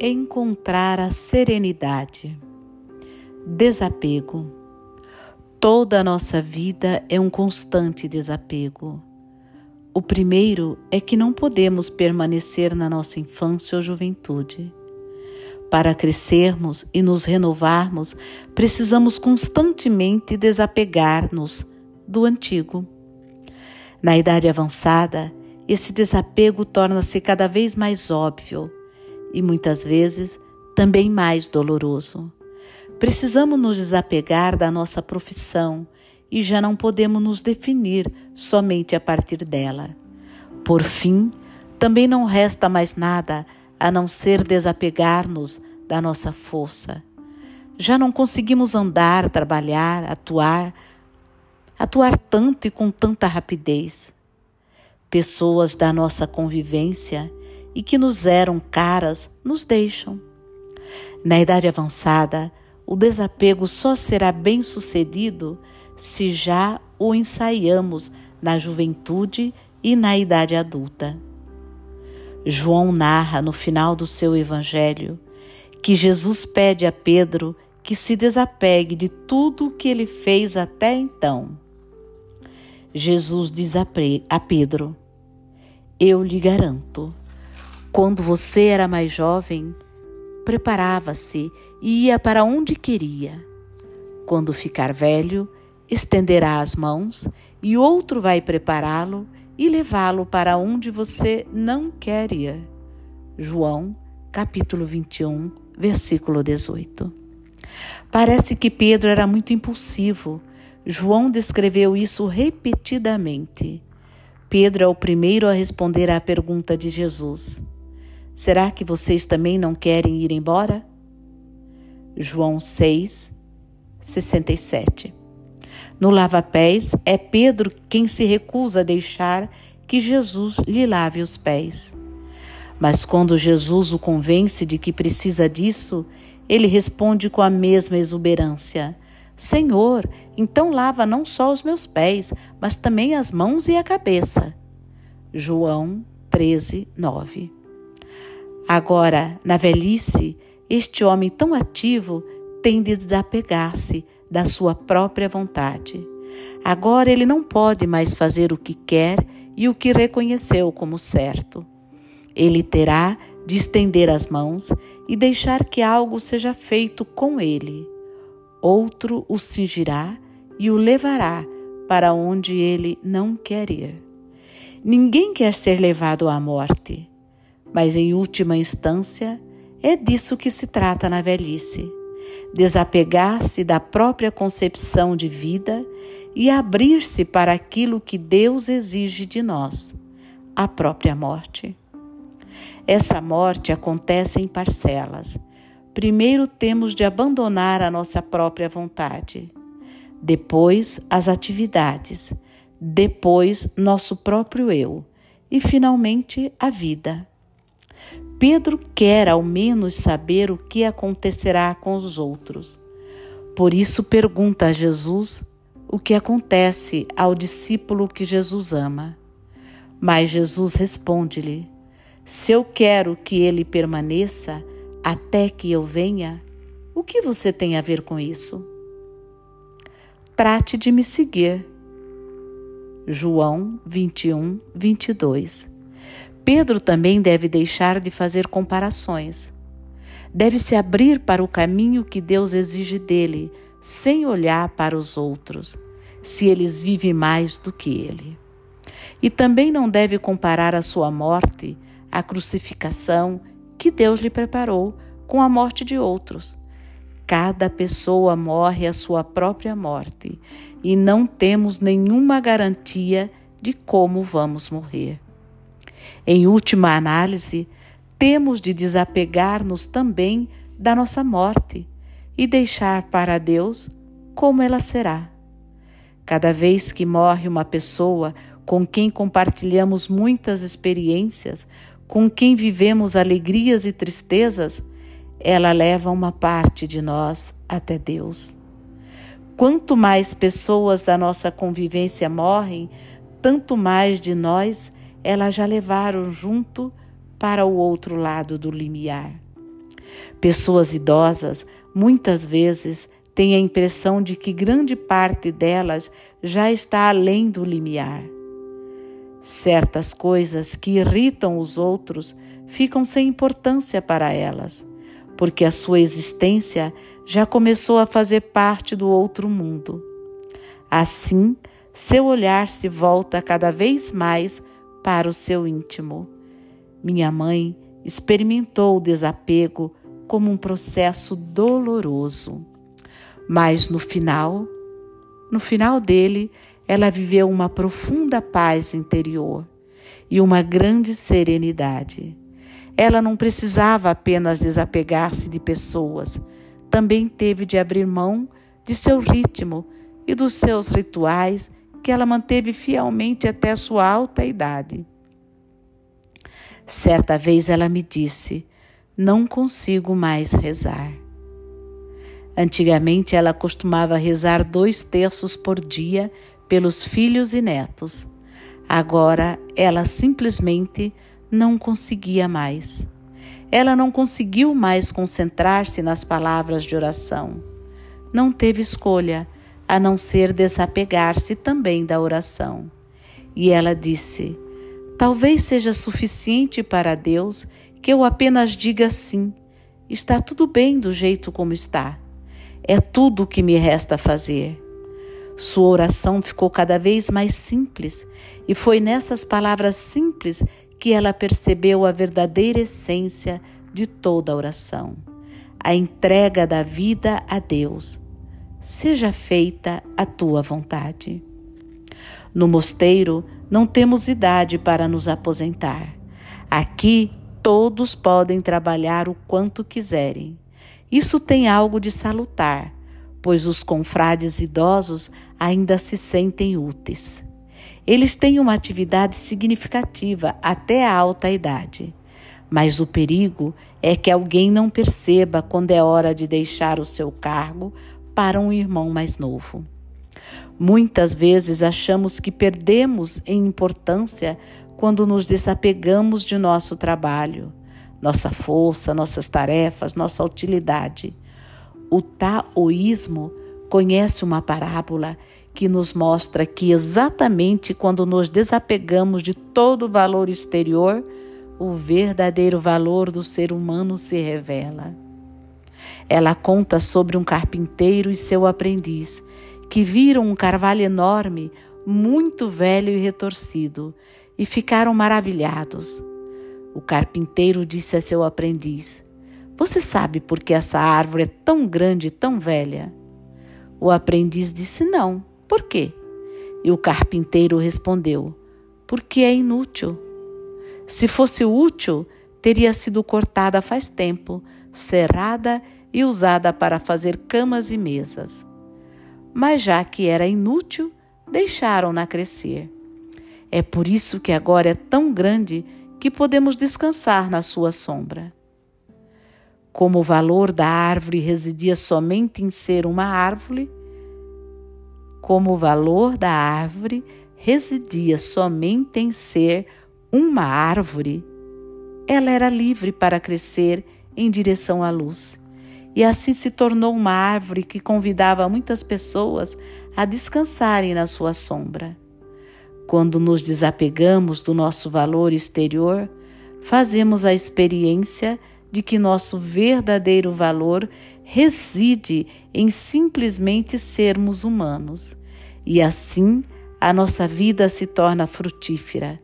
encontrar a serenidade. Desapego. Toda a nossa vida é um constante desapego. O primeiro é que não podemos permanecer na nossa infância ou juventude. Para crescermos e nos renovarmos, precisamos constantemente desapegar-nos do antigo. Na idade avançada, esse desapego torna-se cada vez mais óbvio e muitas vezes também mais doloroso. Precisamos nos desapegar da nossa profissão e já não podemos nos definir somente a partir dela. Por fim, também não resta mais nada a não ser desapegar-nos da nossa força. Já não conseguimos andar, trabalhar, atuar, atuar tanto e com tanta rapidez. Pessoas da nossa convivência e que nos eram caras nos deixam. Na idade avançada, o desapego só será bem sucedido se já o ensaiamos na juventude e na idade adulta. João narra no final do seu evangelho que Jesus pede a Pedro que se desapegue de tudo o que ele fez até então. Jesus diz a Pedro: Eu lhe garanto, quando você era mais jovem, preparava-se e ia para onde queria. Quando ficar velho, estenderá as mãos e outro vai prepará-lo e levá-lo para onde você não quer ir. João, capítulo 21, versículo 18. Parece que Pedro era muito impulsivo. João descreveu isso repetidamente. Pedro é o primeiro a responder à pergunta de Jesus. Será que vocês também não querem ir embora? João 6, 67. No lava-pés, é Pedro quem se recusa a deixar que Jesus lhe lave os pés. Mas quando Jesus o convence de que precisa disso, ele responde com a mesma exuberância: Senhor, então lava não só os meus pés, mas também as mãos e a cabeça. João 13, 9. Agora, na velhice, este homem tão ativo tem de desapegar-se da sua própria vontade. Agora ele não pode mais fazer o que quer e o que reconheceu como certo. Ele terá de estender as mãos e deixar que algo seja feito com ele. Outro o cingirá e o levará para onde ele não quer ir. Ninguém quer ser levado à morte. Mas, em última instância, é disso que se trata na velhice: desapegar-se da própria concepção de vida e abrir-se para aquilo que Deus exige de nós a própria morte. Essa morte acontece em parcelas. Primeiro temos de abandonar a nossa própria vontade, depois as atividades, depois nosso próprio eu e finalmente a vida. Pedro quer ao menos saber o que acontecerá com os outros. Por isso pergunta a Jesus o que acontece ao discípulo que Jesus ama. Mas Jesus responde-lhe: Se eu quero que ele permaneça até que eu venha, o que você tem a ver com isso? Trate de me seguir. João 21, 22. Pedro também deve deixar de fazer comparações. Deve se abrir para o caminho que Deus exige dele, sem olhar para os outros, se eles vivem mais do que ele. E também não deve comparar a sua morte, a crucificação que Deus lhe preparou, com a morte de outros. Cada pessoa morre a sua própria morte e não temos nenhuma garantia de como vamos morrer. Em última análise, temos de desapegar-nos também da nossa morte e deixar para Deus como ela será. Cada vez que morre uma pessoa com quem compartilhamos muitas experiências, com quem vivemos alegrias e tristezas, ela leva uma parte de nós até Deus. Quanto mais pessoas da nossa convivência morrem, tanto mais de nós elas já levaram junto para o outro lado do limiar. Pessoas idosas muitas vezes têm a impressão de que grande parte delas já está além do limiar. Certas coisas que irritam os outros ficam sem importância para elas, porque a sua existência já começou a fazer parte do outro mundo. Assim, seu olhar se volta cada vez mais para o seu íntimo. Minha mãe experimentou o desapego como um processo doloroso, mas no final, no final dele, ela viveu uma profunda paz interior e uma grande serenidade. Ela não precisava apenas desapegar-se de pessoas, também teve de abrir mão de seu ritmo e dos seus rituais que ela manteve fielmente até sua alta idade. Certa vez ela me disse: Não consigo mais rezar. Antigamente ela costumava rezar dois terços por dia pelos filhos e netos. Agora ela simplesmente não conseguia mais. Ela não conseguiu mais concentrar-se nas palavras de oração. Não teve escolha a não ser desapegar-se também da oração. E ela disse: Talvez seja suficiente para Deus que eu apenas diga sim. Está tudo bem do jeito como está. É tudo o que me resta fazer. Sua oração ficou cada vez mais simples, e foi nessas palavras simples que ela percebeu a verdadeira essência de toda a oração: a entrega da vida a Deus seja feita a tua vontade. No mosteiro não temos idade para nos aposentar. Aqui todos podem trabalhar o quanto quiserem. Isso tem algo de salutar, pois os confrades idosos ainda se sentem úteis. Eles têm uma atividade significativa até a alta idade. Mas o perigo é que alguém não perceba quando é hora de deixar o seu cargo para um irmão mais novo. Muitas vezes achamos que perdemos em importância quando nos desapegamos de nosso trabalho, nossa força, nossas tarefas, nossa utilidade. O taoísmo conhece uma parábola que nos mostra que exatamente quando nos desapegamos de todo o valor exterior, o verdadeiro valor do ser humano se revela. Ela conta sobre um carpinteiro e seu aprendiz, que viram um carvalho enorme, muito velho e retorcido, e ficaram maravilhados. O carpinteiro disse a seu aprendiz: Você sabe por que essa árvore é tão grande e tão velha? O aprendiz disse: Não. Por quê? E o carpinteiro respondeu: Porque é inútil. Se fosse útil, teria sido cortada faz tempo, serrada e usada para fazer camas e mesas. Mas já que era inútil, deixaram-na crescer. É por isso que agora é tão grande que podemos descansar na sua sombra. Como o valor da árvore residia somente em ser uma árvore, como o valor da árvore residia somente em ser uma árvore, ela era livre para crescer em direção à luz e assim se tornou uma árvore que convidava muitas pessoas a descansarem na sua sombra. Quando nos desapegamos do nosso valor exterior, fazemos a experiência de que nosso verdadeiro valor reside em simplesmente sermos humanos. E assim a nossa vida se torna frutífera.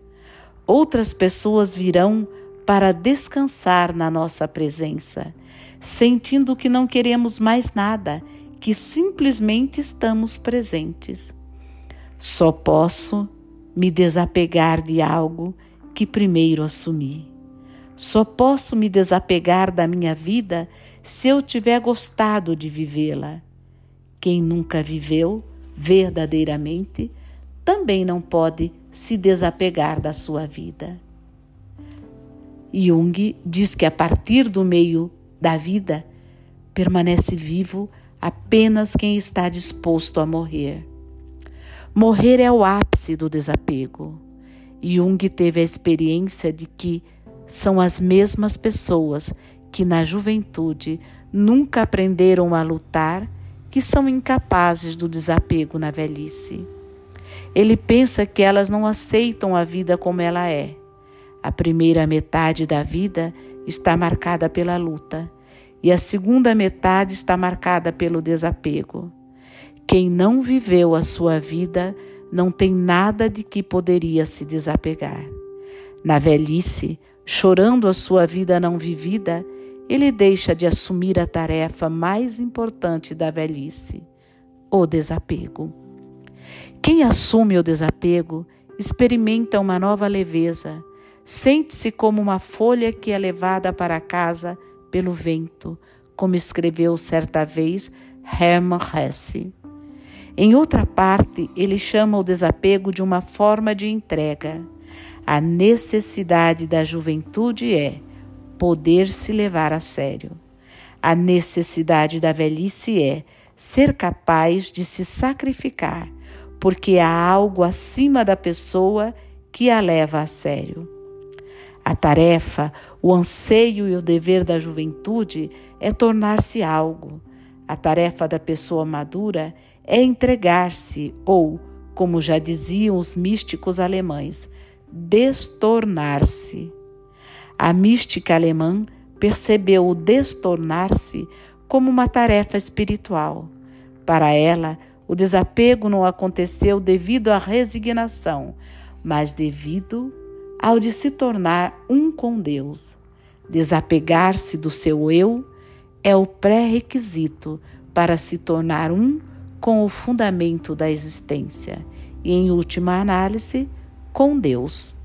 Outras pessoas virão para descansar na nossa presença sentindo que não queremos mais nada, que simplesmente estamos presentes. Só posso me desapegar de algo que primeiro assumi. Só posso me desapegar da minha vida se eu tiver gostado de vivê-la. Quem nunca viveu verdadeiramente também não pode se desapegar da sua vida. Jung diz que a partir do meio da vida, permanece vivo apenas quem está disposto a morrer. Morrer é o ápice do desapego. Jung teve a experiência de que são as mesmas pessoas que na juventude nunca aprenderam a lutar, que são incapazes do desapego na velhice. Ele pensa que elas não aceitam a vida como ela é. A primeira metade da vida está marcada pela luta e a segunda metade está marcada pelo desapego. Quem não viveu a sua vida não tem nada de que poderia se desapegar. Na velhice, chorando a sua vida não vivida, ele deixa de assumir a tarefa mais importante da velhice, o desapego. Quem assume o desapego experimenta uma nova leveza, sente-se como uma folha que é levada para casa pelo vento, como escreveu certa vez Hermann Hesse. Em outra parte, ele chama o desapego de uma forma de entrega. A necessidade da juventude é poder se levar a sério. A necessidade da velhice é ser capaz de se sacrificar, porque há algo acima da pessoa que a leva a sério. A tarefa, o anseio e o dever da juventude é tornar-se algo. A tarefa da pessoa madura é entregar-se, ou, como já diziam os místicos alemães, destornar-se. A mística alemã percebeu o destornar-se como uma tarefa espiritual. Para ela, o desapego não aconteceu devido à resignação, mas devido ao de se tornar um com Deus. Desapegar-se do seu eu é o pré-requisito para se tornar um com o fundamento da existência e, em última análise, com Deus.